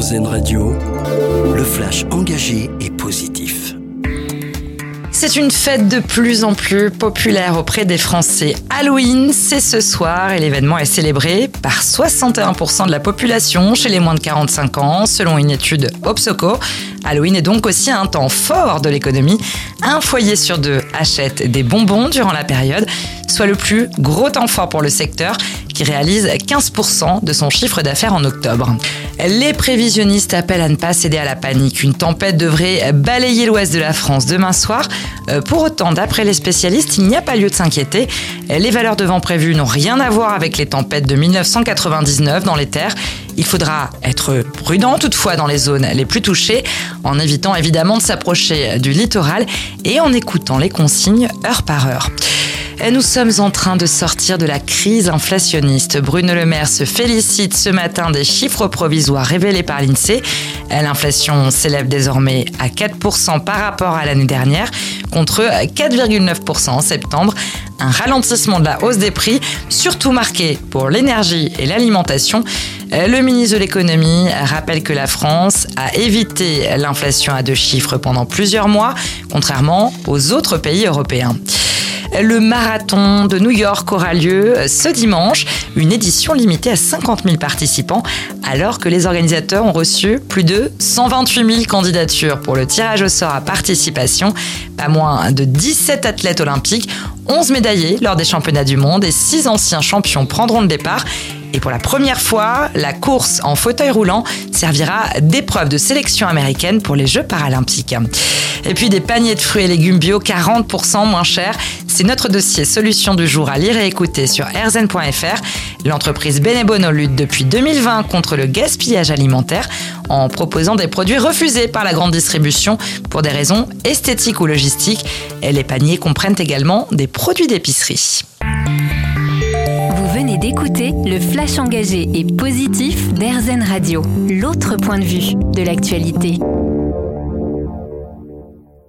Radio, le flash engagé et positif. C'est une fête de plus en plus populaire auprès des Français. Halloween, c'est ce soir et l'événement est célébré par 61% de la population chez les moins de 45 ans, selon une étude Opsoco. Halloween est donc aussi un temps fort de l'économie. Un foyer sur deux achète des bonbons durant la période, soit le plus gros temps fort pour le secteur réalise 15% de son chiffre d'affaires en octobre. Les prévisionnistes appellent à ne pas céder à la panique. Une tempête devrait balayer l'ouest de la France demain soir. Euh, pour autant, d'après les spécialistes, il n'y a pas lieu de s'inquiéter. Les valeurs de vent prévues n'ont rien à voir avec les tempêtes de 1999 dans les terres. Il faudra être prudent toutefois dans les zones les plus touchées, en évitant évidemment de s'approcher du littoral et en écoutant les consignes heure par heure. Nous sommes en train de sortir de la crise inflationniste. Bruno Le Maire se félicite ce matin des chiffres provisoires révélés par l'INSEE. L'inflation s'élève désormais à 4% par rapport à l'année dernière, contre 4,9% en septembre. Un ralentissement de la hausse des prix, surtout marqué pour l'énergie et l'alimentation. Le ministre de l'économie rappelle que la France a évité l'inflation à deux chiffres pendant plusieurs mois, contrairement aux autres pays européens. Le marathon de New York aura lieu ce dimanche, une édition limitée à 50 000 participants, alors que les organisateurs ont reçu plus de 128 000 candidatures pour le tirage au sort à participation. Pas moins de 17 athlètes olympiques, 11 médaillés lors des championnats du monde et 6 anciens champions prendront le départ. Et pour la première fois, la course en fauteuil roulant servira d'épreuve de sélection américaine pour les Jeux paralympiques. Et puis des paniers de fruits et légumes bio 40% moins chers. C'est notre dossier solution du jour à lire et écouter sur rzn.fr. L'entreprise Benebono lutte depuis 2020 contre le gaspillage alimentaire en proposant des produits refusés par la grande distribution pour des raisons esthétiques ou logistiques. Et les paniers comprennent également des produits d'épicerie. Vous venez d'écouter le flash engagé et positif d'Airzen Radio, l'autre point de vue de l'actualité.